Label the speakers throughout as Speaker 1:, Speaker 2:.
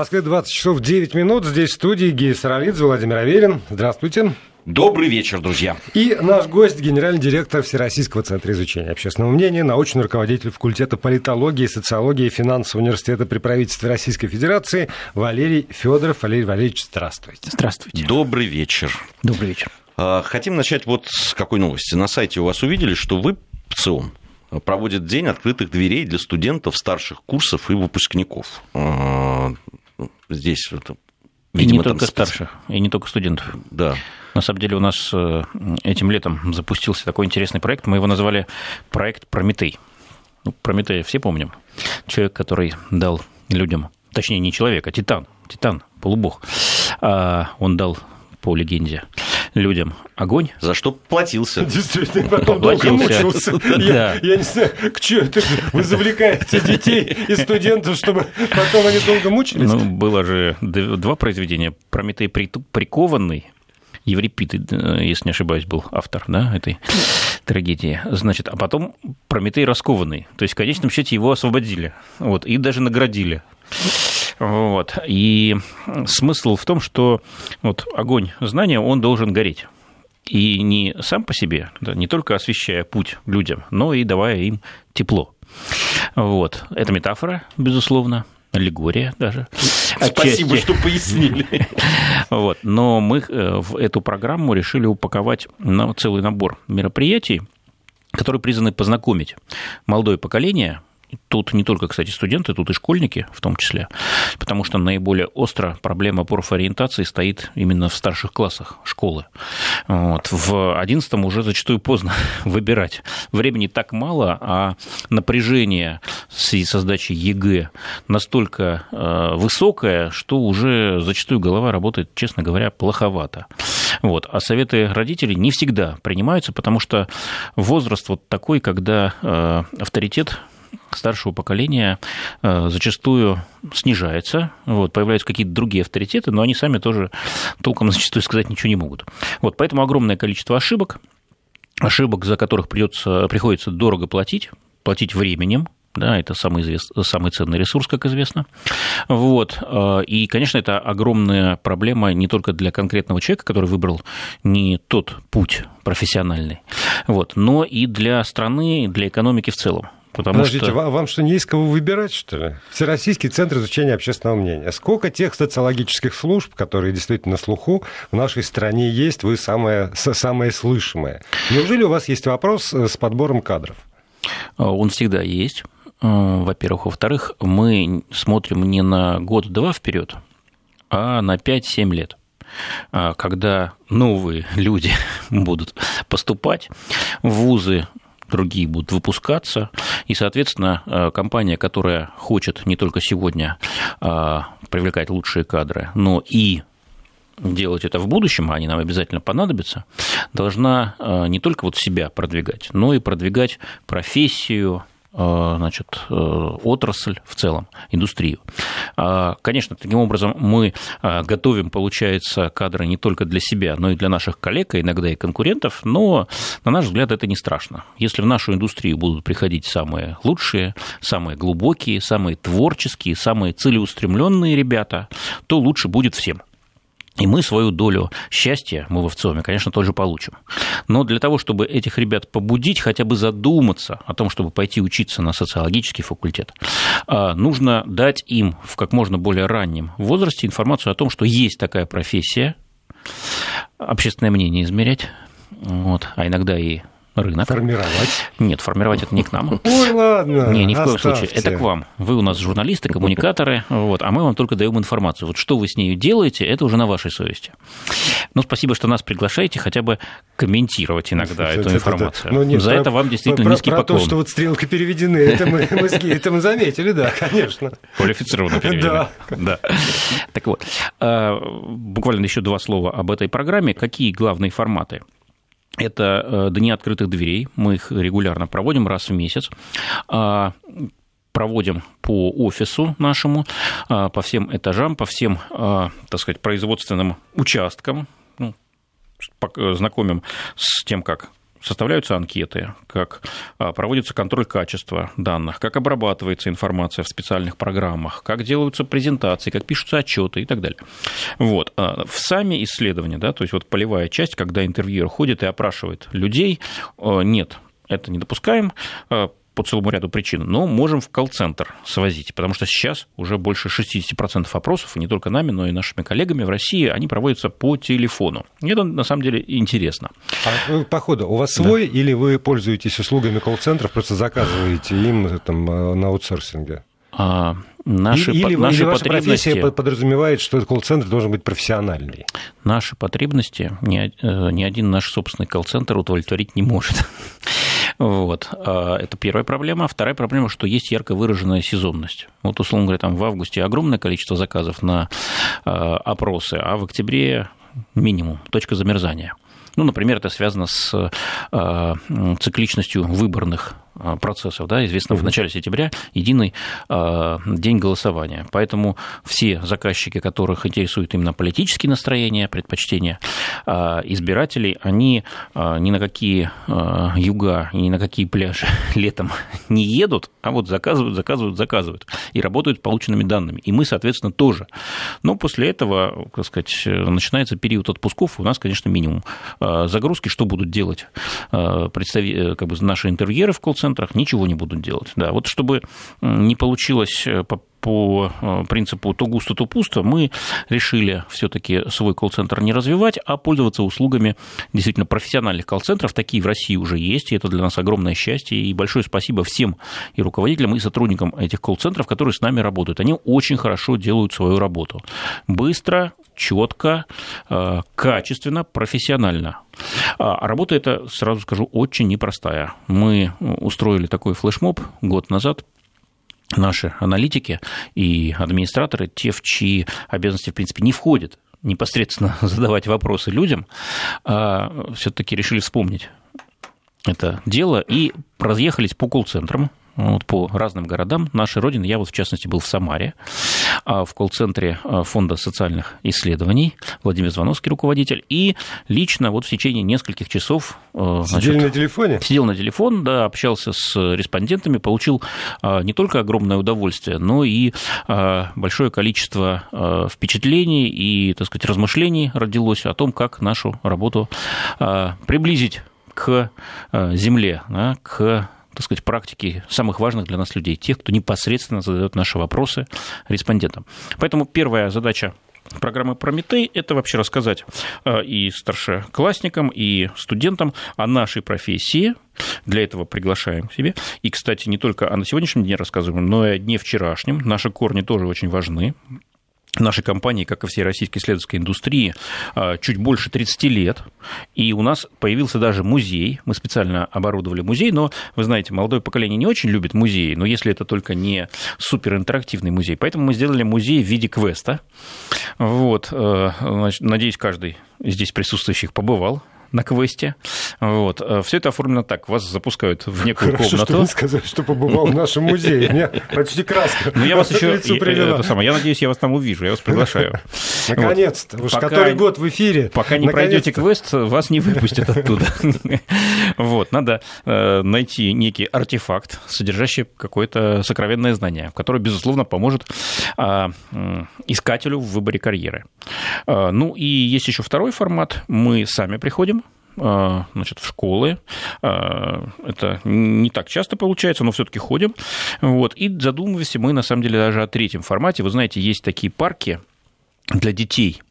Speaker 1: Москве 20 часов 9 минут. Здесь в студии Гея Саралидзе, Владимир Аверин. Здравствуйте.
Speaker 2: Добрый вечер, друзья.
Speaker 1: И наш гость, генеральный директор Всероссийского центра изучения общественного мнения, научный руководитель факультета политологии, социологии и финансового университета при правительстве Российской Федерации Валерий Федоров. Валерий Валерьевич, здравствуйте.
Speaker 2: Здравствуйте. Добрый вечер.
Speaker 3: Добрый вечер.
Speaker 2: А, хотим начать вот с какой новости. На сайте у вас увидели, что вы, ПЦИОМ, проводит день открытых дверей для студентов старших курсов и выпускников. Здесь
Speaker 3: Видимо, и не только специ... старших, и не только студентов.
Speaker 2: Да.
Speaker 3: На самом деле у нас э, этим летом запустился такой интересный проект. Мы его назвали проект «Прометей». Ну, Прометея все помним. Человек, который дал людям, точнее, не человек, а титан, титан, полубог. А он дал по легенде людям огонь.
Speaker 2: За что платился.
Speaker 1: Действительно, потом долго мучился. Я, я не знаю, к чему это вы завлекаете детей и студентов, чтобы потом они долго мучились?
Speaker 3: Ну, было же два произведения. Прометей прикованный, Еврипид, э, если не ошибаюсь, был автор да, этой трагедии. Значит, а потом Прометей раскованный. То есть, в конечном счете, его освободили. Вот, и даже наградили. Вот. И смысл в том, что вот огонь знания, он должен гореть. И не сам по себе, да, не только освещая путь людям, но и давая им тепло. Вот. Это метафора, безусловно, аллегория даже.
Speaker 2: Спасибо, Отчасти. что пояснили.
Speaker 3: Вот. Но мы э, в эту программу решили упаковать целый набор мероприятий, которые призваны познакомить молодое поколение Тут не только, кстати, студенты, тут и школьники в том числе, потому что наиболее остро проблема профориентации стоит именно в старших классах школы. Вот. В одиннадцатом уже зачастую поздно выбирать. Времени так мало, а напряжение в связи со сдачей ЕГЭ настолько э, высокое, что уже зачастую голова работает, честно говоря, плоховато. Вот. А советы родителей не всегда принимаются, потому что возраст вот такой, когда э, авторитет старшего поколения э, зачастую снижается, вот, появляются какие-то другие авторитеты, но они сами тоже толком зачастую сказать ничего не могут. Вот, поэтому огромное количество ошибок, ошибок, за которых придется, приходится дорого платить, платить временем, да, это самый, извест... самый ценный ресурс, как известно. Вот. Э, и, конечно, это огромная проблема не только для конкретного человека, который выбрал не тот путь профессиональный, вот, но и для страны, для экономики в целом.
Speaker 1: Потому Подождите, что... вам что, не есть кого выбирать, что ли? Всероссийский центр изучения общественного мнения. Сколько тех социологических служб, которые действительно на слуху, в нашей стране есть, вы самое, самое слышимое? Неужели у вас есть вопрос э, с подбором кадров?
Speaker 3: А, он всегда есть, э, во-первых. Во-вторых, мы смотрим не на год-два вперед, а на 5-7 лет а, когда новые люди будут поступать в вузы другие будут выпускаться, и, соответственно, э, компания, которая хочет не только сегодня э, привлекать лучшие кадры, но и делать это в будущем, а они нам обязательно понадобятся, должна э, не только вот себя продвигать, но и продвигать профессию, значит, э, отрасль в целом, индустрию. А, конечно, таким образом мы э, готовим, получается, кадры не только для себя, но и для наших коллег, а иногда и конкурентов, но, на наш взгляд, это не страшно. Если в нашу индустрию будут приходить самые лучшие, самые глубокие, самые творческие, самые целеустремленные ребята, то лучше будет всем. И мы свою долю счастья, мы в ВЦИОМе, конечно, тоже получим. Но для того, чтобы этих ребят побудить, хотя бы задуматься о том, чтобы пойти учиться на социологический факультет, а, нужно дать им в как можно более раннем возрасте информацию о том, что есть такая профессия, общественное мнение измерять, вот, а иногда и рынок.
Speaker 1: Формировать?
Speaker 3: Нет, формировать это не к нам.
Speaker 1: Ой, ладно.
Speaker 3: Не, ни в коем случае. Это к вам. Вы у нас журналисты, коммуникаторы, вот, а мы вам только даем информацию. Вот что вы с ней делаете, это уже на вашей совести. Ну, спасибо, что нас приглашаете хотя бы комментировать иногда эту информацию. Ну, нет, За это вам действительно низкий поклон.
Speaker 1: Про то, что вот стрелки переведены, это мы, мы, это мы заметили, да, конечно.
Speaker 3: Квалифицированно переведены. Да. да. Так вот, а, буквально еще два слова об этой программе. Какие главные форматы? Это э, дни открытых дверей. Мы их регулярно проводим раз в месяц а, проводим по офису нашему, а, по всем этажам, по всем, а, так сказать, производственным участкам, ну, знакомим с тем, как составляются анкеты, как а, проводится контроль качества данных, как обрабатывается информация в специальных программах, как делаются презентации, как пишутся отчеты и так далее. Вот. А, в сами исследования, да, то есть вот полевая часть, когда интервьюер ходит и опрашивает людей, нет, это не допускаем по целому ряду причин, но можем в колл-центр свозить, потому что сейчас уже больше 60% опросов, и не только нами, но и нашими коллегами в России, они проводятся по телефону. И это на самом деле интересно.
Speaker 1: А, походу, у вас свой да. или вы пользуетесь услугами колл-центров, просто заказываете им там, э, на аутсорсинге?
Speaker 3: А, наши,
Speaker 1: или,
Speaker 3: по, наши
Speaker 1: или ваша профессия подразумевает, что колл-центр должен быть профессиональный?
Speaker 3: Наши потребности ни, э, ни один наш собственный колл-центр удовлетворить не может. Вот. А, это первая проблема. Вторая проблема, что есть ярко выраженная сезонность. Вот, условно говоря, там в августе огромное количество заказов на а, опросы, а в октябре минимум, точка замерзания. Ну, например, это связано с а, цикличностью выборных а, процессов. Да, известно, в начале сентября единый а, день голосования. Поэтому все заказчики, которых интересуют именно политические настроения, предпочтения а, избирателей, они ни на какие юга ни на какие пляжи летом не едут, а вот заказывают, заказывают, заказывают и работают с полученными данными. И мы, соответственно, тоже. Но после этого, так сказать, начинается период отпусков, у нас, конечно, минимум загрузки. Что будут делать представители, как бы наши интервьюеры в колл-центре, центрах ничего не будут делать. Да, вот чтобы не получилось э, по э, принципу то густо, то пусто, мы решили все-таки свой колл-центр не развивать, а пользоваться услугами действительно профессиональных колл-центров. Такие в России уже есть, и это для нас огромное счастье. И большое спасибо всем и руководителям, и сотрудникам этих колл-центров, которые с нами работают. Они очень хорошо делают свою работу. Быстро, четко, э, качественно, профессионально. А работа эта, сразу скажу, очень непростая. Мы устроили такой флешмоб год назад, наши аналитики и администраторы, те, в чьи обязанности, в принципе, не входит непосредственно задавать вопросы людям, а все-таки решили вспомнить это дело и разъехались по колл-центрам, вот, по разным городам нашей Родины. Я вот, в частности, был в Самаре, а, в колл-центре а, Фонда социальных исследований, Владимир Звоновский, руководитель, и лично вот в течение нескольких часов...
Speaker 1: А, Сидели значит, на телефоне?
Speaker 3: Сидел на телефон, да, общался с респондентами, получил не только огромное удовольствие, но и большое количество впечатлений и, так сказать, размышлений родилось о том, как нашу работу приблизить к земле, к так сказать, практики самых важных для нас людей, тех, кто непосредственно задает наши вопросы респондентам. Поэтому первая задача программы «Прометей» — это вообще рассказать э, и старшеклассникам, и студентам о нашей профессии. Для этого приглашаем к себе. И, кстати, не только о сегодняшнем дне рассказываем, но и о дне вчерашнем. Наши корни тоже очень важны нашей компании, как и всей российской исследовательской индустрии, а, чуть больше 30 лет. И у нас появился даже музей. Мы специально оборудовали музей, но, вы знаете, молодое поколение не очень любит музеи, но если это только не суперинтерактивный музей. Поэтому мы сделали музей в виде квеста. Вот. Э, надеюсь, каждый здесь присутствующих побывал на квесте. Вот. Э, Все это оформлено так. Вас запускают в некую
Speaker 1: Хорошо,
Speaker 3: комнату.
Speaker 1: Что вы сказали, что побывал в нашем музее. Меня почти краска.
Speaker 3: Ну, я вас еще... Это самое, я надеюсь, я вас там увижу. Я вас приглашаю.
Speaker 1: Наконец-то. Уж который год в эфире.
Speaker 3: Пока не пройдете квест, вас не выпустят оттуда. Вот. Надо э, найти некий артефакт, содержащий какое-то сокровенное знание, которое, безусловно, поможет а, искателю в выборе карьеры. А, ну и есть еще второй формат. Мы сами приходим значит, в школы. А, это не так часто получается, но все-таки ходим. Вот. И задумываемся мы, на самом деле, даже о третьем формате. Вы знаете, есть такие парки для детей,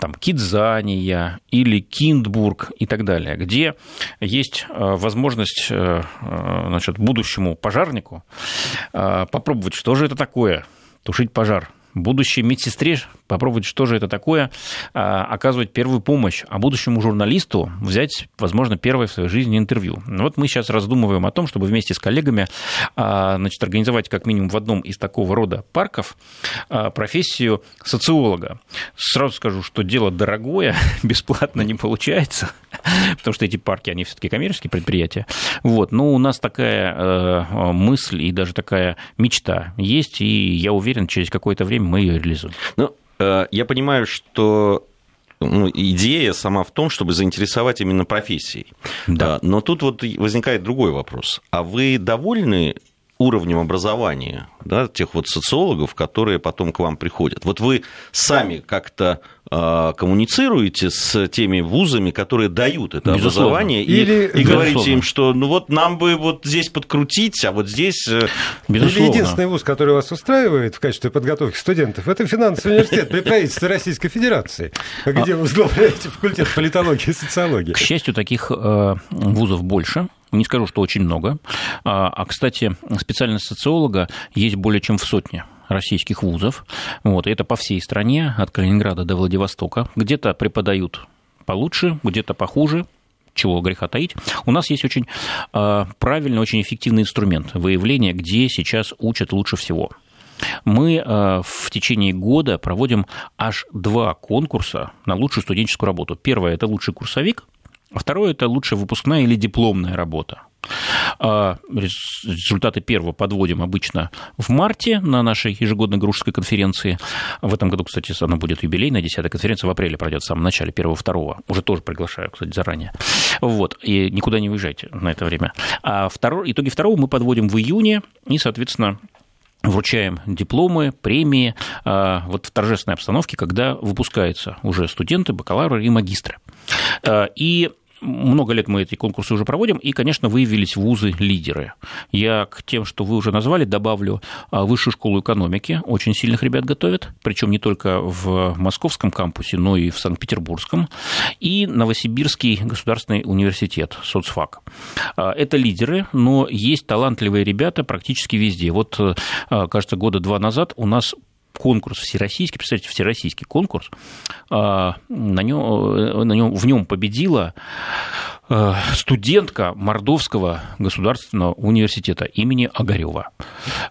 Speaker 3: там Кидзания или Киндбург и так далее, где есть а, возможность значит, будущему пожарнику попробовать, что же это такое, тушить пожар будущей медсестре попробовать, что же это такое, а, оказывать первую помощь, а будущему журналисту взять, возможно, первое в своей жизни интервью. Вот мы сейчас раздумываем о том, чтобы вместе с коллегами а, значит, организовать как минимум в одном из такого рода парков а, профессию социолога. Сразу скажу, что дело дорогое, бесплатно не получается, потому что эти парки, они все-таки коммерческие предприятия. Вот. Но у нас такая э, мысль и даже такая мечта есть, и я уверен, через какое-то время мы ее реализуем.
Speaker 2: Ну, э, я понимаю, что ну, идея сама в том, чтобы заинтересовать именно профессией. Да. Но тут вот возникает другой вопрос. А вы довольны уровнем образования да, тех вот социологов, которые потом к вам приходят. Вот вы сами как-то э, коммуницируете с теми вузами, которые дают это Безусловно. образование, Или, и, и говорите им, что ну вот нам бы вот здесь подкрутить, а вот здесь...
Speaker 1: Э, Безусловно. Или единственный вуз, который вас устраивает в качестве подготовки студентов, это финансовый университет при правительстве Российской Федерации, где вы возглавляете факультет политологии и социологии.
Speaker 3: К счастью, таких э, вузов больше. Не скажу, что очень много. А, а, кстати, специальность социолога есть более чем в сотне российских вузов. Вот, это по всей стране, от Калининграда до Владивостока. Где-то преподают получше, где-то похуже, чего греха таить. У нас есть очень а, правильный, очень эффективный инструмент выявления, где сейчас учат лучше всего. Мы а, в течение года проводим аж два конкурса на лучшую студенческую работу. Первое – это лучший курсовик, а второе – это лучшая выпускная или дипломная работа. А, результаты первого подводим обычно в марте на нашей ежегодной Грушской конференции. В этом году, кстати, она будет юбилейная, 10 конференция в апреле пройдет в самом начале, 1-2. Уже тоже приглашаю, кстати, заранее. Вот, и никуда не уезжайте на это время. А второй, итоги второго мы подводим в июне, и, соответственно, вручаем дипломы, премии а, вот в торжественной обстановке, когда выпускаются уже студенты, бакалавры и магистры. И много лет мы эти конкурсы уже проводим, и, конечно, выявились вузы-лидеры. Я к тем, что вы уже назвали, добавлю а, Высшую школу экономики. Очень сильных ребят готовят, причем не только в московском кампусе, но и в Санкт-Петербургском. И Новосибирский государственный университет, соцфак. А, это лидеры, но есть талантливые ребята практически везде. Вот, а, кажется, года два назад у нас конкурс всероссийский, представьте, всероссийский конкурс, на нем, на нем, в нем победила студентка Мордовского государственного университета имени Огарева.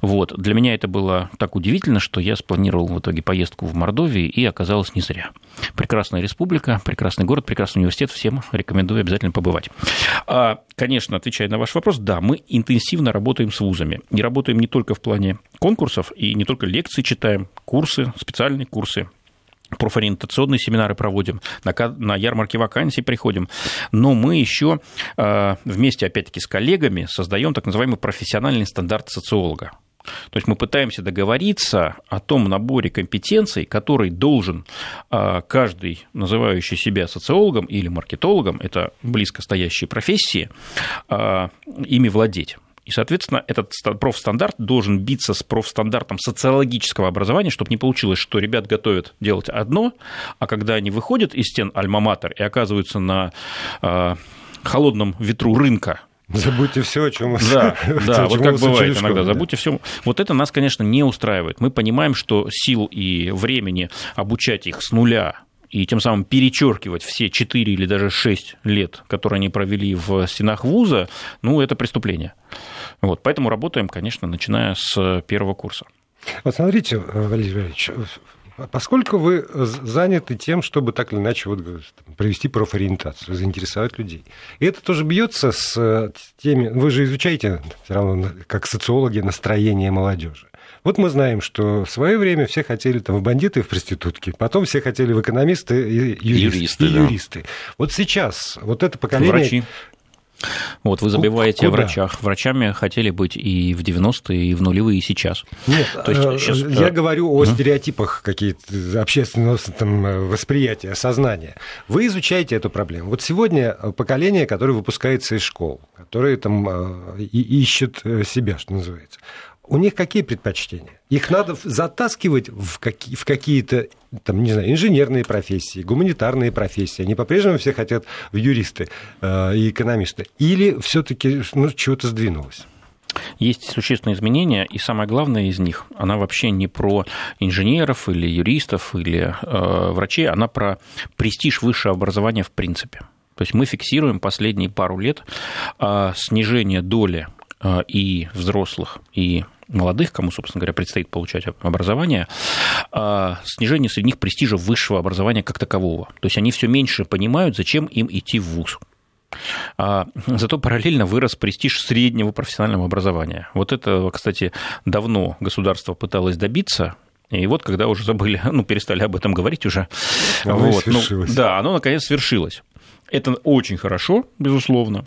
Speaker 3: Вот. Для меня это было так удивительно, что я спланировал в итоге поездку в Мордовию, и оказалось не зря. Прекрасная республика, прекрасный город, прекрасный университет, всем рекомендую обязательно побывать. А, конечно, отвечая на ваш вопрос, да, мы интенсивно работаем с вузами. И работаем не только в плане конкурсов, и не только лекции читаем, курсы, специальные курсы, профориентационные семинары проводим, на, на ярмарке вакансий приходим, но мы еще э, вместе, опять-таки, с коллегами создаем так называемый профессиональный стандарт социолога. То есть мы пытаемся договориться о том наборе компетенций, который должен э, каждый, называющий себя социологом или маркетологом, это близко стоящие профессии, э, ими владеть. И, соответственно, этот профстандарт должен биться с профстандартом социологического образования, чтобы не получилось, что ребят готовят делать одно, а когда они выходят из стен альма-матер и оказываются на э, холодном ветру рынка,
Speaker 1: Забудьте все, о чем
Speaker 3: Да, да, вот как бывает иногда. Забудьте все. Вот это нас, конечно, не устраивает. Мы понимаем, что сил и времени обучать их с нуля и тем самым перечеркивать все 4 или даже 6 лет, которые они провели в стенах вуза, ну, это преступление. Вот, поэтому работаем, конечно, начиная с первого курса.
Speaker 1: Вот смотрите, Валерий Валерьевич, поскольку вы заняты тем, чтобы так или иначе вот, провести профориентацию, заинтересовать людей, и это тоже бьется с теми, вы же изучаете все равно как социологи настроение молодежи. Вот мы знаем, что в свое время все хотели там, в бандиты и в проститутки, потом все хотели в экономисты и юристы.
Speaker 3: юристы, и
Speaker 1: да. юристы. Вот сейчас вот это поколение...
Speaker 3: Врачи. Вот вы забиваете Куда? о врачах. Врачами хотели быть и в 90-е, и в нулевые, и сейчас.
Speaker 1: Нет, То есть, сейчас... Э, я говорю о стереотипах какие-то общественного там, восприятия, сознания. Вы изучаете эту проблему. Вот сегодня поколение, которое выпускается из школ, которое там э, ищет э, себя, что называется, у них какие предпочтения? Их надо затаскивать в, какие, в какие-то, там, не знаю, инженерные профессии, гуманитарные профессии. Они по-прежнему все хотят в юристы э, и экономисты. Или все-таки ну, чего-то сдвинулось?
Speaker 3: Есть существенные изменения, и самое главное из них, она вообще не про инженеров или юристов или э, врачей, она про престиж высшего образования в принципе. То есть мы фиксируем последние пару лет э, снижение доли и взрослых, и молодых, кому, собственно говоря, предстоит получать образование, а, снижение среди них престижа высшего образования как такового. То есть они все меньше понимают, зачем им идти в ВУЗ. А, зато параллельно вырос престиж среднего профессионального образования. Вот это, кстати, давно государство пыталось добиться, И вот когда уже забыли, ну, перестали об этом говорить уже.
Speaker 1: Оно
Speaker 3: вот, ну,
Speaker 1: свершилось.
Speaker 3: да, оно наконец свершилось. Это очень хорошо, безусловно.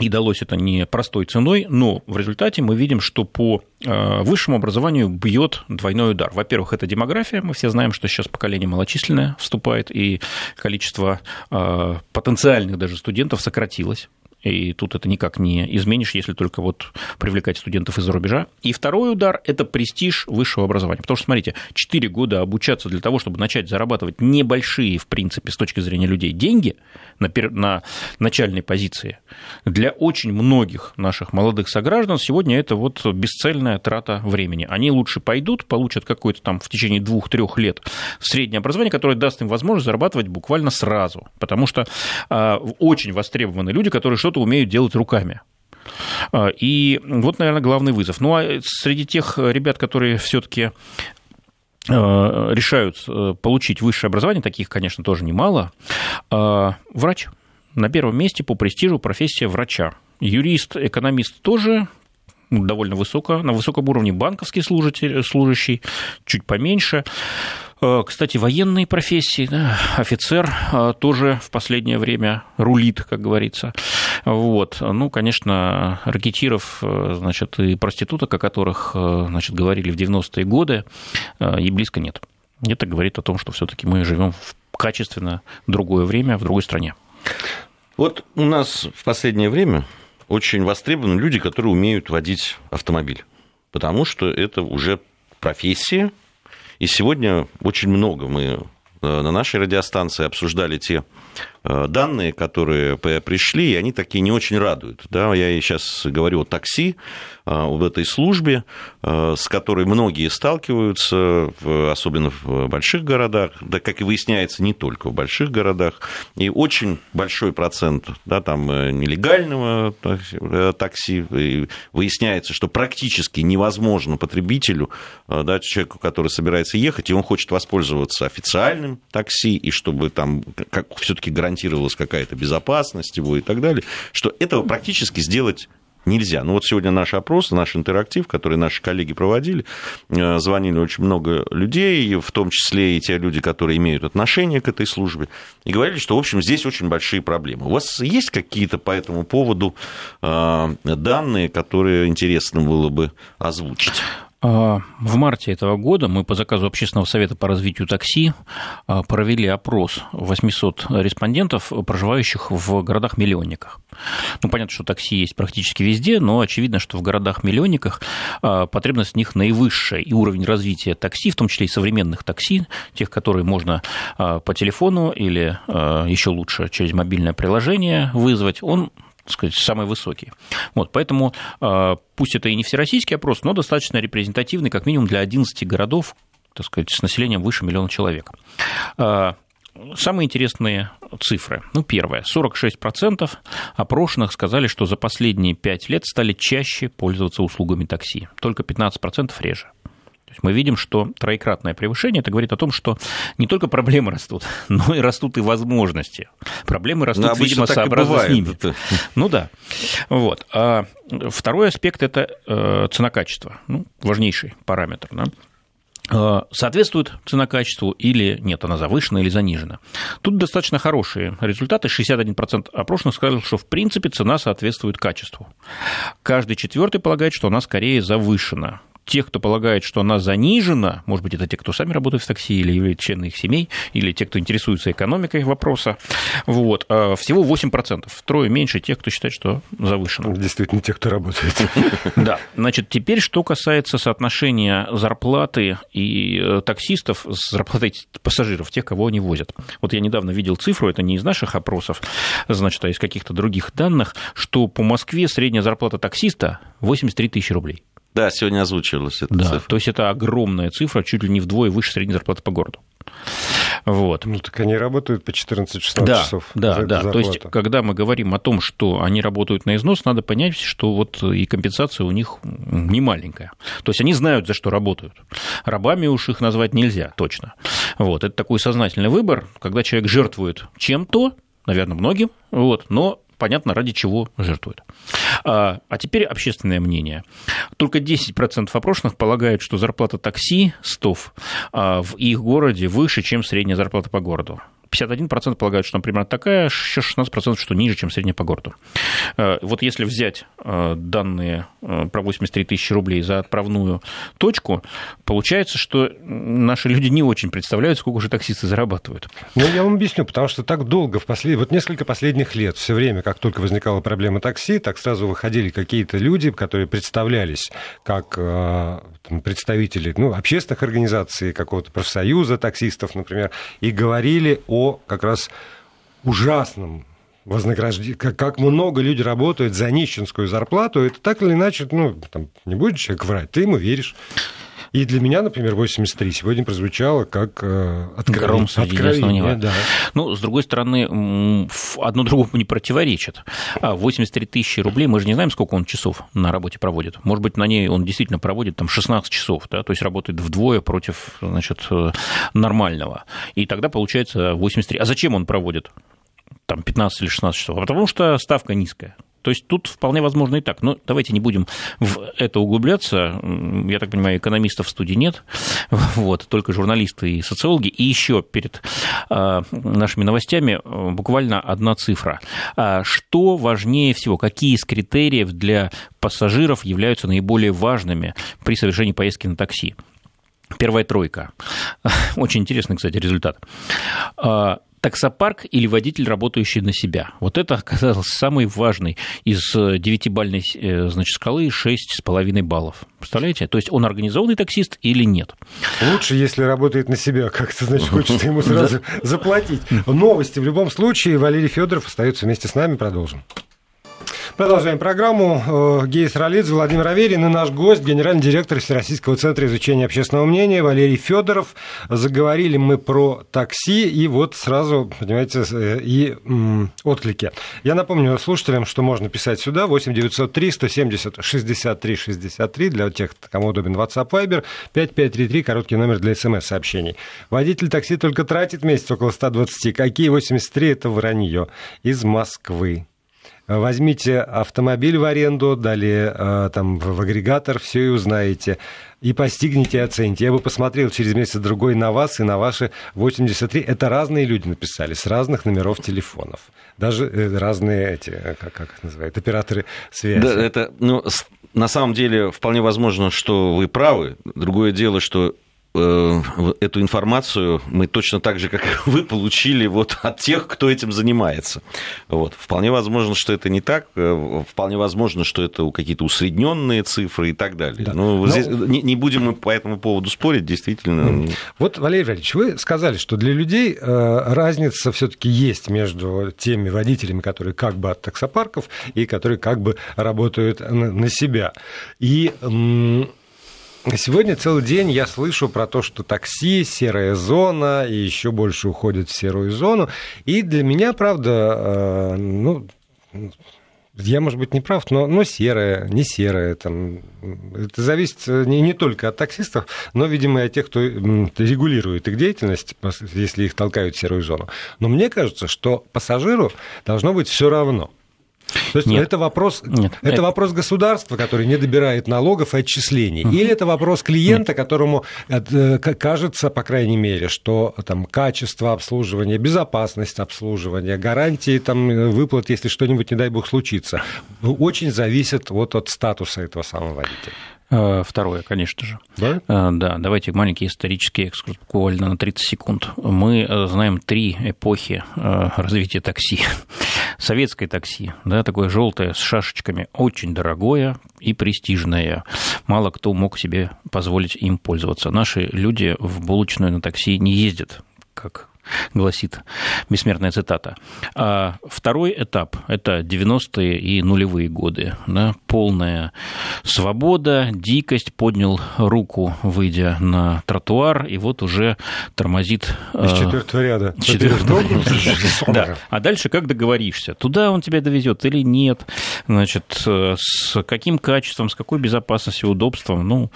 Speaker 3: И далось это не простой ценой, но в результате мы видим, что по э, высшему образованию бьет двойной удар. Во-первых, это демография. Мы все знаем, что сейчас поколение малочисленное вступает, и количество э, потенциальных даже студентов сократилось и тут это никак не изменишь, если только вот привлекать студентов из-за рубежа. И второй удар – это престиж высшего образования. Потому что, смотрите, 4 года обучаться для того, чтобы начать зарабатывать небольшие, в принципе, с точки зрения людей, деньги на, пер... на начальной позиции, для очень многих наших молодых сограждан сегодня это вот бесцельная трата времени. Они лучше пойдут, получат какое-то там в течение двух-трех лет среднее образование, которое даст им возможность зарабатывать буквально сразу. Потому что а, очень востребованы люди, которые что-то умеют делать руками. А, И вот, наверное, главный вызов. Ну, а среди тех ребят, которые все-таки решают э, получить высшее образование, таких, конечно, тоже немало, а, врач. На первом месте по престижу профессия врача. Юрист, экономист тоже довольно высоко, на высоком уровне банковский служитель, служащий, чуть поменьше. Э, Кстати, военные профессии, да, офицер э, тоже в последнее время рулит, как говорится. Вот. Ну, конечно, ракетиров, э, значит, и проституток, о которых, значит, говорили в 90-е годы, и близко нет. Это говорит о том, что все-таки мы живем в качественно другое время, в другой стране.
Speaker 2: Вот у нас в последнее время очень востребованы люди, которые умеют водить автомобиль, потому что это уже профессия, и сегодня очень много мы на нашей радиостанции обсуждали те данные, которые пришли, они такие не очень радуют. Да, я сейчас говорю о такси, об этой службе, с которой многие сталкиваются, особенно в больших городах, да, как и выясняется, не только в больших городах, и очень большой процент да, там, нелегального такси, и выясняется, что практически невозможно потребителю, да, человеку, который собирается ехать, и он хочет воспользоваться официальным такси, и чтобы там все-таки гарантировалась какая-то безопасность его и так далее, что этого практически сделать нельзя. Ну вот сегодня наш опрос, наш интерактив, который наши коллеги проводили, звонили очень много людей, в том числе и те люди, которые имеют отношение к этой службе, и говорили, что, в общем, здесь очень большие проблемы. У вас есть какие-то по этому поводу данные, которые интересно было бы озвучить?
Speaker 3: В марте этого года мы по заказу Общественного совета по развитию такси провели опрос 800 респондентов, проживающих в городах-миллионниках. Ну, понятно, что такси есть практически везде, но очевидно, что в городах-миллионниках потребность в них наивысшая, и уровень развития такси, в том числе и современных такси, тех, которые можно по телефону или еще лучше через мобильное приложение вызвать, он сказать, самый высокий. Вот, поэтому пусть это и не всероссийский опрос, но достаточно репрезентативный, как минимум для 11 городов, так сказать, с населением выше миллиона человек. Самые интересные цифры. Ну, первое. 46% опрошенных сказали, что за последние 5 лет стали чаще пользоваться услугами такси. Только 15% реже есть мы видим, что троекратное превышение, это говорит о том, что не только проблемы растут, но и растут и возможности. Проблемы растут,
Speaker 2: но
Speaker 3: видимо, сообразно с ними. Это... Ну да. Вот. А второй аспект – это э, цена-качество, ну, важнейший параметр. Да? соответствует цена качеству или нет, она завышена или занижена. Тут достаточно хорошие результаты. 61% опрошенных сказали, что в принципе цена соответствует качеству. Каждый четвертый полагает, что она скорее завышена тех, кто полагает, что она занижена, может быть, это те, кто сами работают в такси или являются члены их семей, или те, кто интересуется экономикой вопроса, вот, а всего 8%, трое меньше тех, кто считает, что завышено.
Speaker 1: Действительно, те, кто работает.
Speaker 3: Да, значит, теперь, что касается соотношения зарплаты и э, таксистов с зарплатой пассажиров, тех, кого они возят. Вот я недавно видел цифру, это не из наших опросов, значит, а из каких-то других данных, что по Москве средняя зарплата таксиста 83 тысячи рублей.
Speaker 2: Да, сегодня озвучивалась эта
Speaker 3: да,
Speaker 2: цифра.
Speaker 3: То есть это огромная цифра, чуть ли не вдвое выше средней зарплаты по городу. Вот.
Speaker 1: Ну, так они работают по 14-16
Speaker 3: да,
Speaker 1: часов.
Speaker 3: Да, да. То есть, когда мы говорим о том, что они работают на износ, надо понять, что вот и компенсация у них не маленькая. То есть, они знают, за что работают. Рабами уж их назвать нельзя, точно. Вот. Это такой сознательный выбор, когда человек жертвует чем-то, наверное, многим, вот, но понятно, ради чего жертвуют. А, а теперь общественное мнение. Только 10% опрошенных полагают, что зарплата таксистов а, в их городе выше, чем средняя зарплата по городу. 51% полагают, что, например, такая, еще 16%, что ниже, чем средняя по городу. Э, вот если взять э, данные э, про 83 тысячи рублей за отправную точку, получается, что наши люди не очень представляют, сколько же таксисты зарабатывают.
Speaker 1: Ну, я вам объясню, потому что так долго, в послед... вот несколько последних лет, все время, как только возникала проблема такси, так сразу выходили какие-то люди, которые представлялись как представители ну, общественных организаций, какого-то профсоюза таксистов, например, и говорили о как раз ужасном вознаграждение, как, как много люди работают за нищенскую зарплату, это так или иначе, ну, там, не будет человек врать, ты ему веришь. И для меня, например, 83 сегодня прозвучало как э, откровение. откровение
Speaker 3: да. Ну, с другой стороны, одно другому не противоречит. 83 а тысячи рублей, мы же не знаем, сколько он часов на работе проводит. Может быть, на ней он действительно проводит там 16 часов, да, то есть работает вдвое против значит, э, нормального. И тогда получается 83. А зачем он проводит? там 15 или 16 часов, а потому что ставка низкая. То есть тут вполне возможно и так. Но давайте не будем в это углубляться. Я так понимаю, экономистов в студии нет, вот, только журналисты и социологи. И еще перед а, нашими новостями а, буквально одна цифра. А, что важнее всего? Какие из критериев для пассажиров являются наиболее важными при совершении поездки на такси? Первая тройка. Очень интересный, кстати, результат таксопарк или водитель, работающий на себя. Вот это оказалось самый важный из девятибальной э, значит, скалы 6,5 баллов. Представляете? То есть он организованный таксист или нет?
Speaker 1: Лучше, если работает на себя, как это значит, хочется ему сразу заплатить. Новости в любом случае. Валерий Федоров остается вместе с нами. Продолжим. Продолжаем программу. Э, Гейс Ролидзе, Владимир Аверин и наш гость, генеральный директор Всероссийского центра изучения общественного мнения Валерий Федоров. Заговорили мы про такси, и вот сразу, понимаете, э, и м, отклики. Я напомню слушателям, что можно писать сюда 8 903 170 63 63 для тех, кому удобен WhatsApp Viber, 5533, короткий номер для смс-сообщений. Водитель такси только тратит месяц около 120. Какие 83 это вранье? Из Москвы. Возьмите автомобиль в аренду, далее э, там в агрегатор, все и узнаете. И постигните и оцените. Я бы посмотрел через месяц-другой на вас и на ваши 83. Это разные люди написали, с разных номеров телефонов. Даже э, разные эти, э, как, как их называют, операторы связи.
Speaker 2: Да, это, ну, на самом деле, вполне возможно, что вы правы. Другое дело, что Э, эту информацию мы точно так же, как и вы, получили вот от тех, кто этим занимается. Вот. Вполне возможно, что это не так, э, вполне возможно, что это какие-то усредненные цифры и так далее. Да. Но, Но... Здесь не, не будем мы по этому поводу спорить, действительно.
Speaker 1: Вот, Валерий Валерьевич, вы сказали, что для людей э, разница все-таки есть между теми водителями, которые как бы от таксопарков и которые как бы работают на себя. И Сегодня целый день я слышу про то, что такси, серая зона, и еще больше уходит в серую зону. И для меня, правда, э, ну, я, может быть, не прав, но, но серая, не серая. Там, это зависит не, не только от таксистов, но, видимо, и от тех, кто регулирует их деятельность, если их толкают в серую зону. Но мне кажется, что пассажиру должно быть все равно – то есть Нет. это вопрос, Нет. это вопрос государства, который не добирает налогов и отчислений, угу. или это вопрос клиента, Нет. которому э, кажется, по крайней мере, что там качество обслуживания, безопасность обслуживания, гарантии там э, выплат, если что-нибудь, не дай бог, случится, очень зависит вот от статуса этого самого водителя.
Speaker 3: Э, второе, конечно же. Да? Э, да, давайте маленький исторический экскурс, буквально на 30 секунд. Мы э, знаем три эпохи развития такси. Советское такси, да, такое желтое с шашечками, очень дорогое и престижное. Мало кто мог себе позволить им пользоваться. Наши люди в булочную на такси не ездят, как гласит бессмертная цитата. А второй этап – это 90-е и нулевые годы. Да, полная свобода, дикость, поднял руку, выйдя на тротуар, и вот уже тормозит...
Speaker 1: Из а, четвертого ряда.
Speaker 3: Четвертого Да. А дальше как договоришься? Туда он тебя довезет или нет? Значит, с каким качеством, с какой безопасностью, удобством? Ну,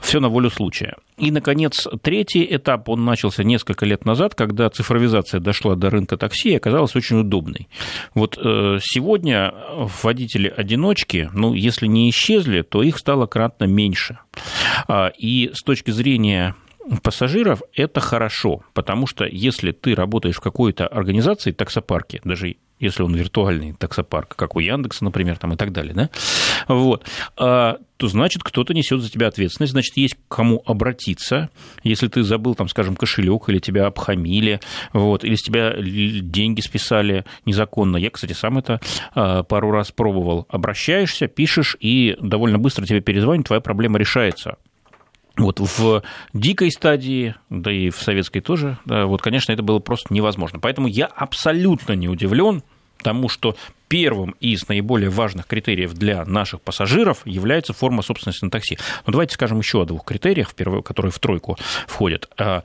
Speaker 3: Все на волю случая. И, наконец, третий этап, он начался несколько лет назад, когда цифровизация дошла до рынка такси оказалась очень удобной. Вот э, сегодня водители-одиночки, ну, если не исчезли, то их стало кратно меньше. А, и с точки зрения пассажиров это хорошо, потому что если ты работаешь в какой-то организации, таксопарке, даже если он виртуальный таксопарк, как у Яндекса, например, там и так далее, да, вот, а, то значит, кто-то несет за тебя ответственность, значит, есть к кому обратиться, если ты забыл, там, скажем, кошелек, или тебя обхамили, вот, или с тебя деньги списали незаконно. Я, кстати, сам это а, пару раз пробовал. Обращаешься, пишешь, и довольно быстро тебе перезвонят, твоя проблема решается. Вот в дикой стадии, да и в советской тоже, да, вот, конечно, это было просто невозможно. Поэтому я абсолютно не удивлен тому, что первым из наиболее важных критериев для наших пассажиров является форма собственности на такси. Но давайте скажем еще о двух критериях, которые в тройку входят. А,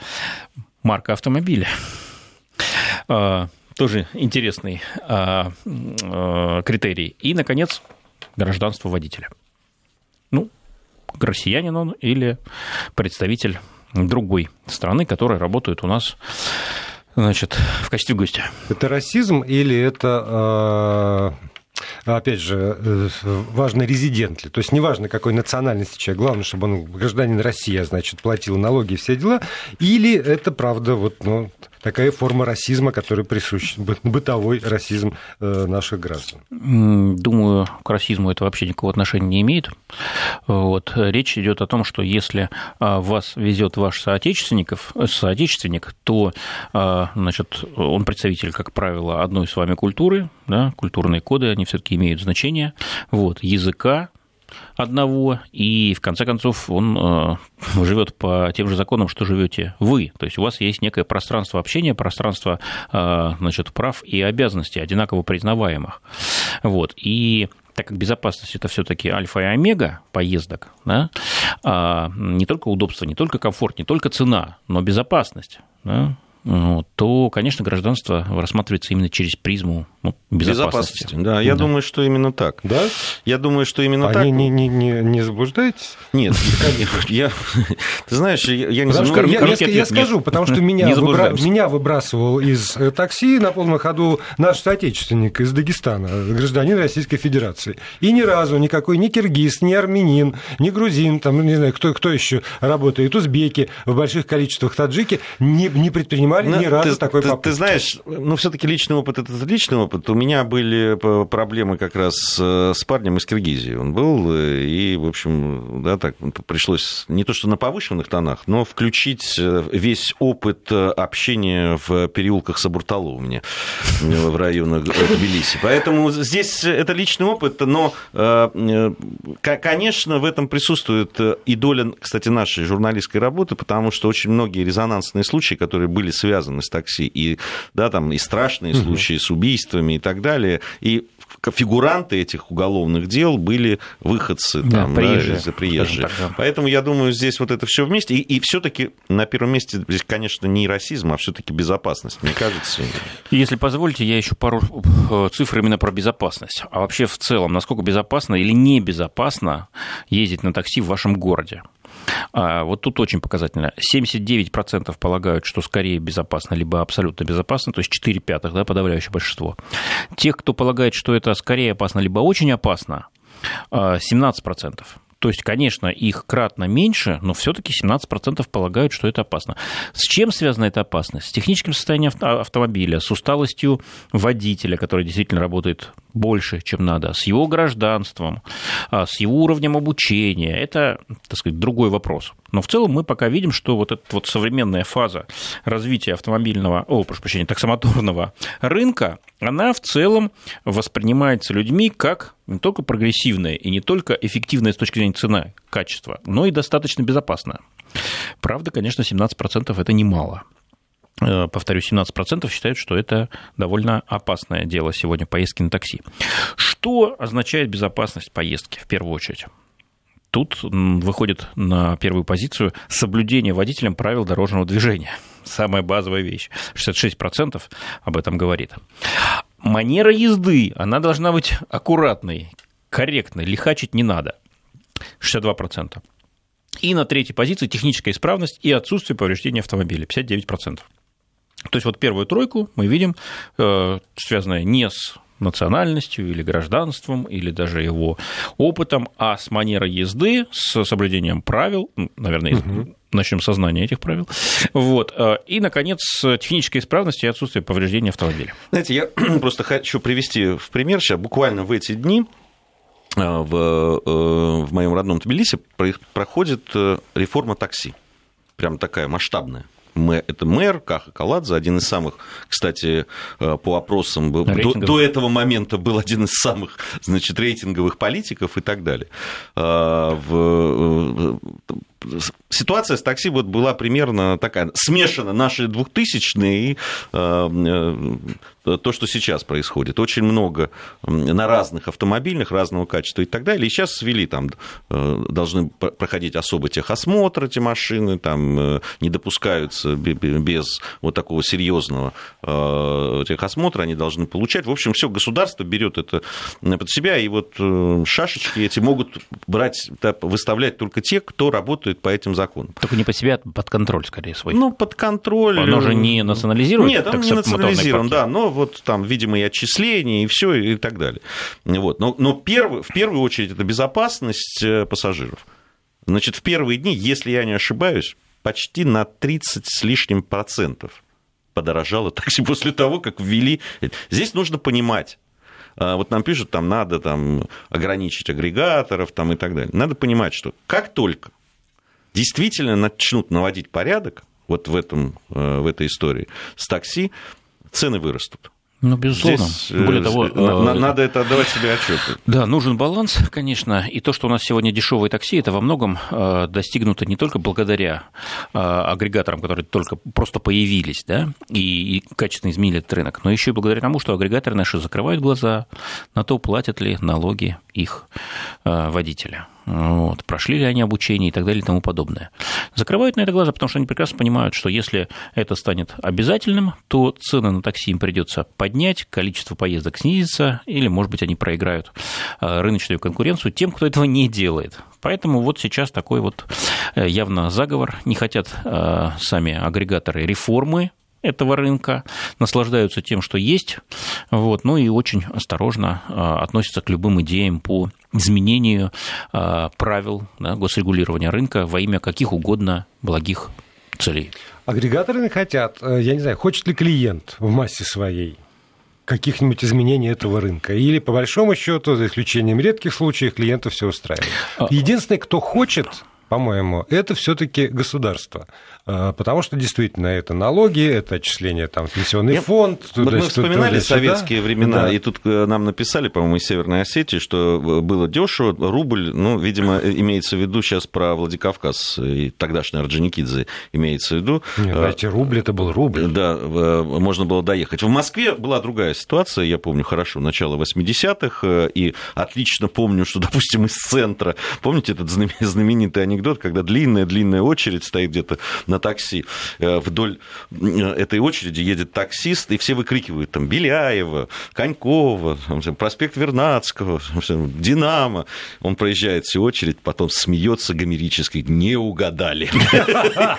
Speaker 3: марка автомобиля. А, тоже интересный а, критерий. И, наконец, гражданство водителя. Ну, россиянин он или представитель другой страны, которая работает у нас значит, в качестве гостя.
Speaker 1: Это расизм или это а, опять же, э, важно резидент ли. То есть неважно, какой национальности человек, главное, чтобы он гражданин России, а значит, платил налоги и все дела. Или это правда вот, ну, такая форма расизма, которая присуща, бытовой расизм э, наших граждан.
Speaker 3: Думаю, к расизму это вообще никакого отношения не имеет. Вот. Речь идет о том, что если а, вас везет ваш соотечественников, соотечественник, то а, значит, он представитель, как правило, одной с вами культуры, да, культурные коды, они все-таки имеют значение, вот, языка, одного, и в конце концов он э, живет по тем же законам, что живете вы. То есть у вас есть некое пространство общения, пространство э, значит, прав и обязанностей, одинаково признаваемых. Вот. И так как безопасность это все-таки альфа и омега поездок, да, а не только удобство, не только комфорт, не только цена, но безопасность. Да, то, конечно, гражданство рассматривается именно через призму ну, безопасности. безопасности.
Speaker 2: Да, я да. думаю, что именно так.
Speaker 1: Да?
Speaker 2: Я думаю, что именно
Speaker 1: а
Speaker 2: так.
Speaker 1: Не, не, не, не заблуждаетесь?
Speaker 2: Нет, я, ты знаешь, я не
Speaker 1: потому я, я, я скажу, потому что меня, выбра... меня выбрасывал из э, такси на полном ходу наш соотечественник из Дагестана, гражданин Российской Федерации. И ни разу никакой ни киргиз, ни армянин, ни грузин, там, не знаю, кто, кто еще работает, узбеки в больших количествах таджики не, не предпринимали Но, ни разу ты, такой
Speaker 2: ты, попытки. Ты знаешь, ну, все-таки личный опыт это личный опыт. У меня были проблемы как раз э, с парнем из Киргизии. Он был, э, и, в общем, да, так пришлось не то что на повышенных тонах, но включить э, весь опыт общения в переулках Сабурталу у меня в районах Тбилиси. Поэтому здесь это личный опыт, но, конечно, в этом присутствует и доля, кстати, нашей журналистской работы, потому что очень многие резонансные случаи, которые были связаны с такси, и, да, там, и страшные случаи с убийствами, и так далее. И фигуранты этих уголовных дел были выходцы да, там, приезжие, да, приезжие. Так, да. Поэтому я думаю, здесь вот это все вместе. И, и все-таки на первом месте здесь, конечно, не расизм, а все-таки безопасность, мне кажется.
Speaker 3: Если позволите, я еще пару э, цифр именно про безопасность. А вообще в целом, насколько безопасно или небезопасно ездить на такси в вашем городе? А вот тут очень показательно. 79% полагают, что скорее безопасно, либо абсолютно безопасно, то есть 4 пятых, да, подавляющее большинство. Тех, кто полагает, что это скорее опасно, либо очень опасно, 17%. А, то есть, конечно, их кратно меньше, но все-таки 17% полагают, что это опасно. С чем связана эта опасность? С техническим состоянием автомобиля, с усталостью водителя, который действительно работает больше, чем надо, с его гражданством, а, с его уровнем обучения. Это, так сказать, другой вопрос. Но в целом мы пока видим, что вот эта вот современная фаза развития автомобильного, о, прошу прощения, таксомоторного рынка, она в целом воспринимается людьми как не только прогрессивная и не только эффективная с точки зрения цены, качества, но и достаточно безопасная. Правда, конечно, 17% это немало. Э, повторюсь, 17% считают, что это довольно опасное дело сегодня поездки на такси. Что означает безопасность поездки в первую очередь? Тут выходит на первую позицию соблюдение водителем правил дорожного движения. Самая базовая вещь. 66% об этом говорит. Манера езды, она должна быть аккуратной, корректной, лихачить не надо. 62%. И на третьей позиции техническая исправность и отсутствие повреждения автомобиля 59%. То есть вот первую тройку мы видим, э, связанная не с национальностью или гражданством, или даже его опытом, а с манерой езды, с соблюдением правил, ну, наверное, угу. начнем со знания этих правил. Вот. Э, и, наконец, техническая исправность и отсутствие повреждения автомобиля.
Speaker 2: Знаете, я просто хочу привести в пример сейчас, буквально в эти дни э, в, в моем родном Тбилиси проходит реформа такси. Прям такая масштабная это мэр Каха Каладзе, один из самых, кстати, э, по опросам, до, до этого момента был один из самых, значит, рейтинговых политиков и так далее. Э, в, э, ситуация с такси вот была примерно такая, смешана наши 2000-е и то, что сейчас происходит. Очень много на разных автомобильных, разного качества и так далее. И сейчас ввели, там э, должны проходить особый техосмотр эти машины, там э, не допускаются без вот такого серьезного э, техосмотра, они должны получать. В общем, все государство берет это под себя, и вот шашечки эти могут брать, выставлять только те, кто работает по этим законам.
Speaker 3: Только не по себя, а под контроль, скорее, свой.
Speaker 2: Ну, под контроль.
Speaker 3: Оно же не национализировано?
Speaker 2: Нет, он не национализирован, да, но вот там, видимо, и отчисления, и все, и так далее. Вот. Но, но перв, в первую очередь это безопасность э, пассажиров. Значит, в первые дни, если я не ошибаюсь, почти на 30 с лишним процентов подорожало такси после того, как ввели. Здесь нужно понимать, а, вот нам пишут, там надо там, ограничить агрегаторов там, и так далее. Надо понимать, что как только действительно начнут наводить порядок вот в, этом, э, в этой истории с такси, цены вырастут.
Speaker 3: Ну, безусловно. Здесь, Более того,
Speaker 2: на, э, надо это отдавать себе отчет.
Speaker 3: Да, нужен баланс, конечно. И то, что у нас сегодня дешевые такси, это во многом э, достигнуто не только благодаря э, агрегаторам, которые только просто появились, да, и, и качественно изменили этот рынок, но еще и благодаря тому, что агрегаторы наши закрывают глаза на то, платят ли налоги их водителя вот, прошли ли они обучение и так далее и тому подобное. Закрывают на это глаза, потому что они прекрасно понимают, что если это станет обязательным, то цены на такси им придется поднять, количество поездок снизится, или, может быть, они проиграют э, рыночную конкуренцию тем, кто этого не делает. Поэтому вот сейчас такой вот э, явно заговор. Не хотят э, сами агрегаторы реформы этого рынка, наслаждаются тем, что есть, вот, ну и очень осторожно относятся к любым идеям по изменению а, правил да, госрегулирования рынка во имя каких угодно благих целей.
Speaker 1: Агрегаторы не хотят, э, я не знаю, хочет ли клиент в массе своей каких-нибудь изменений этого рынка? Или, по большому счету, за исключением редких случаев, клиентов все устраивает? А Единственное, кто хочет по-моему, это все-таки государство. А, потому что действительно это налоги, это отчисление там, в пенсионный Я, фонд.
Speaker 2: Вот мы вспоминали советские времена, да. и тут э, нам написали, по-моему, из Северной Осетии, что э, было дешево, рубль, ну, видимо, э, имеется в виду сейчас про Владикавказ и тогдашний Орджоникидзе имеется в виду.
Speaker 1: Нет, знаете, рубль это был рубль.
Speaker 2: Да, можно было доехать. В Москве была другая ситуация, я помню хорошо, начало 80-х, и отлично помню, что, допустим, из центра, помните этот знаменитый анекдот, когда длинная-длинная очередь стоит где-то на такси. Э, вдоль этой очереди едет таксист, и все выкрикивают там Беляева, Конькова, проспект Вернадского, Динамо. Он проезжает всю очередь, потом смеется гомерически, не угадали.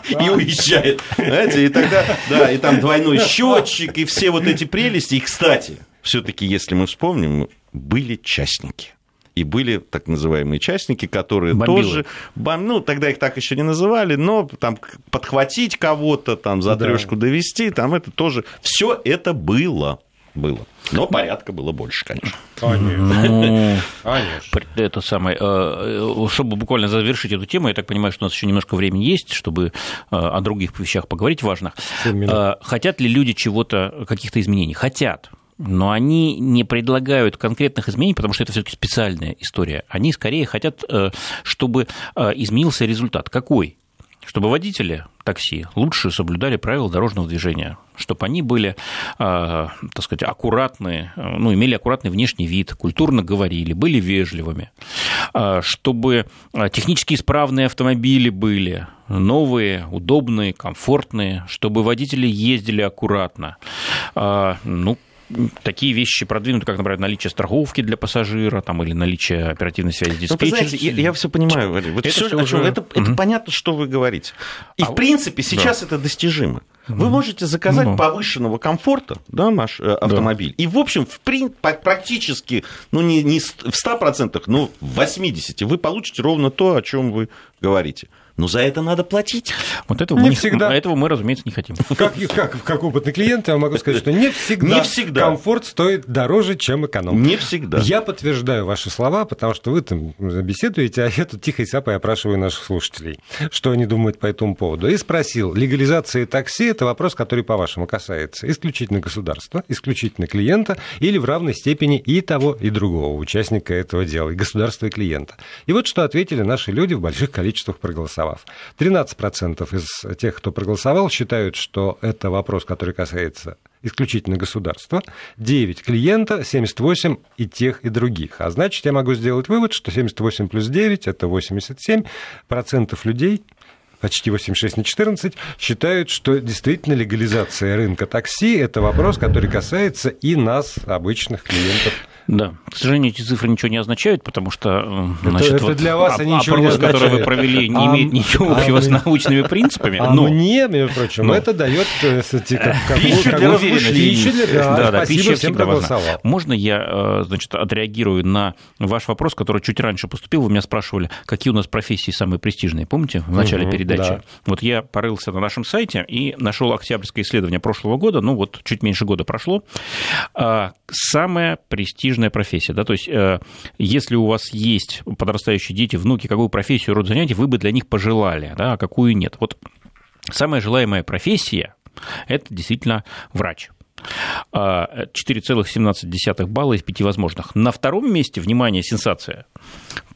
Speaker 2: И уезжает. Знаете, и тогда, да, и там двойной счетчик, и все вот эти прелести. И, кстати, все-таки, если мы вспомним, были частники и были так называемые частники, которые Бомбилы. тоже, ну, тогда их так еще не называли, но там подхватить кого-то, там за трешку да. довести, там это тоже, все это было было. Но порядка было больше, конечно.
Speaker 3: Конечно. Ну, конечно. Это самое, э, э, чтобы буквально завершить эту тему, я так понимаю, что у нас еще немножко времени есть, чтобы э, о других вещах поговорить важных. Хотят ли люди чего-то, каких-то изменений? Хотят но они не предлагают конкретных изменений, потому что это все-таки специальная история. Они скорее хотят, э, чтобы э, изменился результат. Какой? Чтобы водители такси лучше соблюдали правила дорожного движения, чтобы они были, э, так сказать, аккуратны, ну, имели аккуратный внешний вид, культурно говорили, были вежливыми, чтобы технически исправные автомобили были, новые, удобные, комфортные, чтобы водители ездили аккуратно. Ну, такие вещи продвинуты, как, например, наличие страховки для пассажира там, или наличие оперативной связи с диспетчером.
Speaker 2: Ну, я, я все понимаю, Валерий. Вот это, все, уже... это, это понятно, что вы говорите. И, а в принципе, сейчас да. это достижимо. Вы можете заказать ну. повышенного комфорта да, наш э, автомобиль. Да. И, в общем, в прин... практически, ну, не, не в 100%, но в 80% вы получите ровно то, о чем вы говорите но за это надо платить.
Speaker 3: Вот этого, не мы, всегда. этого мы, разумеется, не хотим.
Speaker 1: Как, как, как опытный клиент, я могу сказать, что не всегда, не всегда комфорт стоит дороже, чем эконом.
Speaker 2: Не всегда.
Speaker 1: Я подтверждаю ваши слова, потому что вы там беседуете, а я тут тихо и сапой опрашиваю наших слушателей, что они думают по этому поводу. И спросил, легализация такси – это вопрос, который, по-вашему, касается исключительно государства, исключительно клиента или в равной степени и того, и другого участника этого дела, и государства, и клиента. И вот что ответили наши люди в больших количествах проголосовав проголосовав. 13% из тех, кто проголосовал, считают, что это вопрос, который касается исключительно государства, 9 клиента, 78 и тех, и других. А значит, я могу сделать вывод, что 78 плюс 9 – это 87% людей, почти 86 на 14, считают, что действительно легализация рынка такси – это вопрос, который касается и нас, обычных клиентов
Speaker 3: да, к сожалению, эти цифры ничего не означают, потому что
Speaker 1: э, значит, это вот для вас они ничего
Speaker 3: опрос,
Speaker 1: не означают.
Speaker 3: который вы провели, не а, имеет ничего а, общего а, с научными принципами.
Speaker 1: А но... мне, между прочим, но... это дает э, как,
Speaker 3: пищу для уверенности. Да, да, да, спасибо всем, кто голосовал. Можно я э, значит, отреагирую на ваш вопрос, который чуть раньше поступил? Вы меня спрашивали, какие у нас профессии самые престижные, помните, в начале угу, передачи? Да. Вот я порылся на нашем сайте и нашел октябрьское исследование прошлого года, ну вот чуть меньше года прошло. А, самое престижное престижная профессия, да, то есть э, если у вас есть подрастающие дети, внуки, какую профессию, род занятий вы бы для них пожелали, да, а какую нет. Вот самая желаемая профессия – это действительно врач. 4,17 балла из 5 возможных. На втором месте, внимание, сенсация,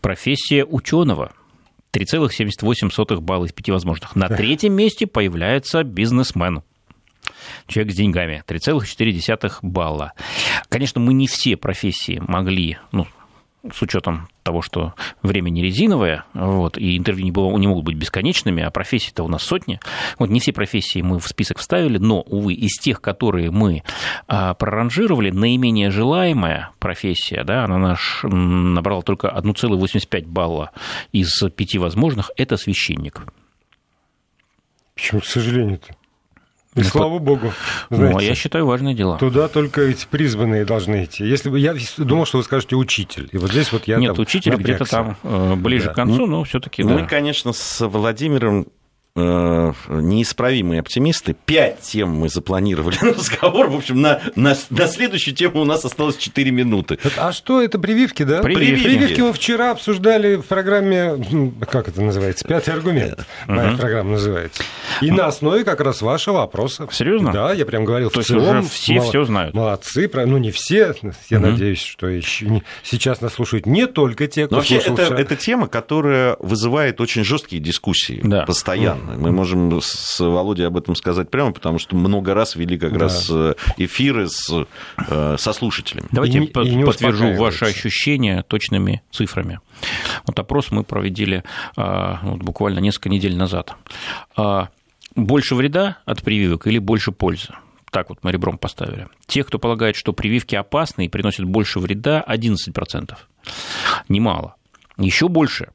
Speaker 3: профессия ученого. 3,78 балла из 5 возможных. На третьем месте появляется бизнесмен человек с деньгами, 3,4 балла. Конечно, мы не все профессии могли, ну, с учетом того, что время не резиновое, вот, и интервью не, было, не могут быть бесконечными, а профессий-то у нас сотни. Вот не все профессии мы в список вставили, но, увы, из тех, которые мы а, проранжировали, наименее желаемая профессия, да, она наш набрала только 1,85 балла из пяти возможных, это священник.
Speaker 1: Почему, к сожалению-то? И ну, слава богу.
Speaker 3: Знаете, ну, а я считаю, важное дело.
Speaker 1: Туда только эти призванные должны идти. Если бы я думал, что вы скажете учитель. И вот здесь вот я
Speaker 3: Нет, учитель где-то там э, ближе да. к концу, но все-таки.
Speaker 2: Мы, да. конечно, с Владимиром неисправимые оптимисты. Пять тем мы запланировали на разговор. В общем, на, на, на следующую тему у нас осталось 4 минуты.
Speaker 1: А что это прививки, да?
Speaker 3: Прививки.
Speaker 1: Прививки мы вчера обсуждали в программе, как это называется, пятый аргумент. Моя программа называется. И на основе как раз вашего вопроса.
Speaker 3: Серьезно?
Speaker 1: Да, я прям говорил.
Speaker 3: То есть уже все мол... все знают.
Speaker 1: Молодцы, ну не все. Я угу. надеюсь, что еще не... сейчас нас слушают не только те, кто
Speaker 2: Но вообще это, это тема, которая вызывает очень жесткие дискуссии да. постоянно. Мы можем с Володей об этом сказать прямо, потому что много раз вели как да. раз э, эфиры с, э, со слушателями.
Speaker 3: Давайте и, по- и подтвержу ваши ощущения точными цифрами. Вот опрос мы проводили а, вот, буквально несколько недель назад. А, больше вреда от прививок или больше пользы? Так вот мы ребром поставили. Те, кто полагает, что прививки опасны и приносят больше вреда, 11%. Немало. Еще больше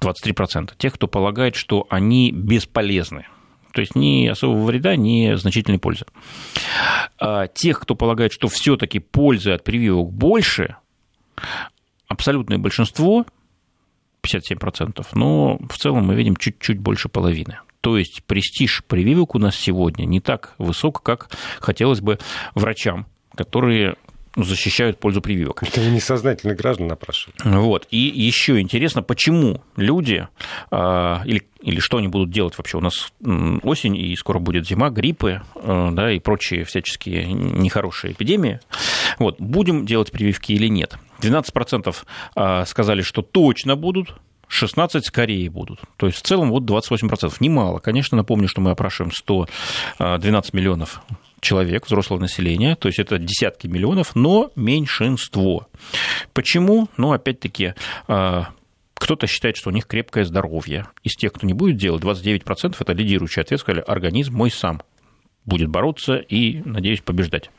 Speaker 3: 23%, тех, кто полагает, что они бесполезны. То есть ни особого вреда, ни значительной пользы. А тех, кто полагает, что все-таки пользы от прививок больше, абсолютное большинство, 57%, но в целом мы видим чуть-чуть больше половины. То есть престиж прививок у нас сегодня не так высок, как хотелось бы врачам, которые защищают пользу прививок.
Speaker 1: Это несознательно граждан напрашивают.
Speaker 3: Вот. И еще интересно, почему люди, а, или, или что они будут делать вообще? У нас осень, и скоро будет зима, гриппы а, да, и прочие всяческие нехорошие эпидемии. Вот. Будем делать прививки или нет? 12% а, сказали, что точно будут, 16 скорее будут. То есть в целом вот 28%. Немало. Конечно, напомню, что мы опрашиваем 112 миллионов человек, взрослого населения, то есть это десятки миллионов, но меньшинство. Почему? Ну, опять-таки, а, кто-то считает, что у них крепкое здоровье. Из тех, кто не будет делать, 29% это лидирующий ответ, сказали, организм мой сам будет бороться и, надеюсь, побеждать.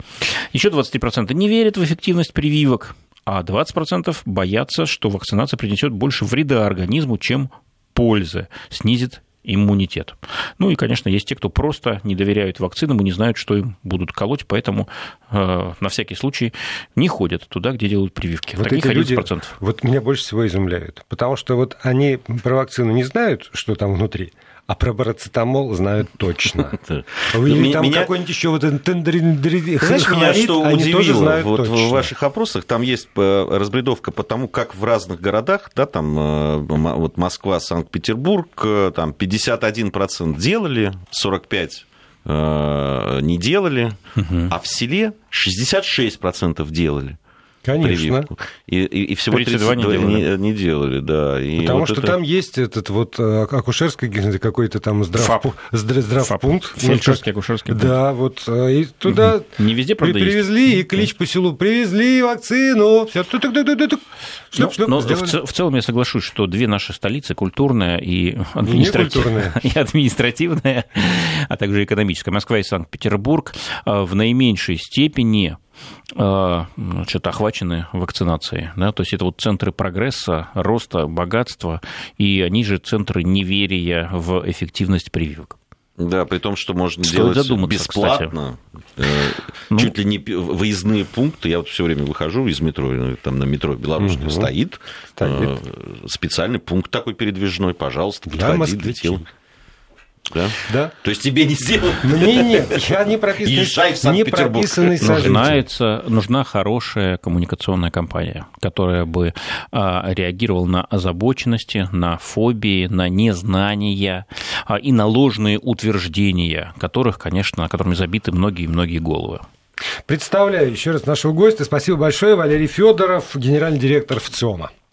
Speaker 3: Еще 23% не верят в эффективность прививок, а 20% боятся, что вакцинация принесет больше вреда организму, чем пользы, снизит иммунитет. Ну и, конечно, есть те, кто просто не доверяют вакцинам и не знают, что им будут колоть, поэтому э, на всякий случай не ходят туда, где делают прививки.
Speaker 1: Вот Таких эти 11%. люди вот меня больше всего изумляют, потому что вот они про вакцину не знают, что там внутри, а про парацетамол знают точно. Или там какой-нибудь еще вот
Speaker 2: Знаешь, меня что удивило? Вот в ваших опросах там есть э, разбредовка по тому, как в разных городах, да, там э, вот Москва, Санкт-Петербург, э, там 51% делали, 45 не делали, а в селе 66% делали.
Speaker 1: Конечно. Прививку.
Speaker 2: И, и, и всего 32, 32 не, делали. Не, не делали, да.
Speaker 1: И Потому вот что это... там есть этот вот э, акушерский какой-то там здрав... здравпункт.
Speaker 3: Фельдшерский, акушерский
Speaker 1: пункт. Да, вот. Э, и туда
Speaker 3: не везде, правда,
Speaker 1: привезли, есть. и клич по селу, привезли вакцину, все.
Speaker 3: Шлеп, шлеп, но в, в целом я соглашусь, что две наши столицы, культурная и административная, и административная, а также экономическая, Москва и Санкт-Петербург, э, в наименьшей степени значит, охвачены вакцинацией. Да? То есть это вот центры прогресса, роста, богатства, и они же центры неверия в эффективность прививок.
Speaker 2: Да, при том, что можно Стоит делать бесплатно, кстати. ну, чуть ли не выездные пункты. Я вот все время выхожу из метро, там на метро Белорусском угу. стоит, стоит э, специальный пункт такой передвижной, пожалуйста, подходи, летел. Да? да. То есть тебе не сделают?
Speaker 1: Мне нет. Я не прописанный, Езжай в не прописанный
Speaker 3: Нужна, нужна хорошая коммуникационная кампания, которая бы а, реагировала на озабоченности, на фобии, на незнания а, и на ложные утверждения, которых, конечно, которыми забиты многие-многие головы.
Speaker 1: Представляю еще раз нашего гостя. Спасибо большое. Валерий Федоров, генеральный директор ВЦИОМа.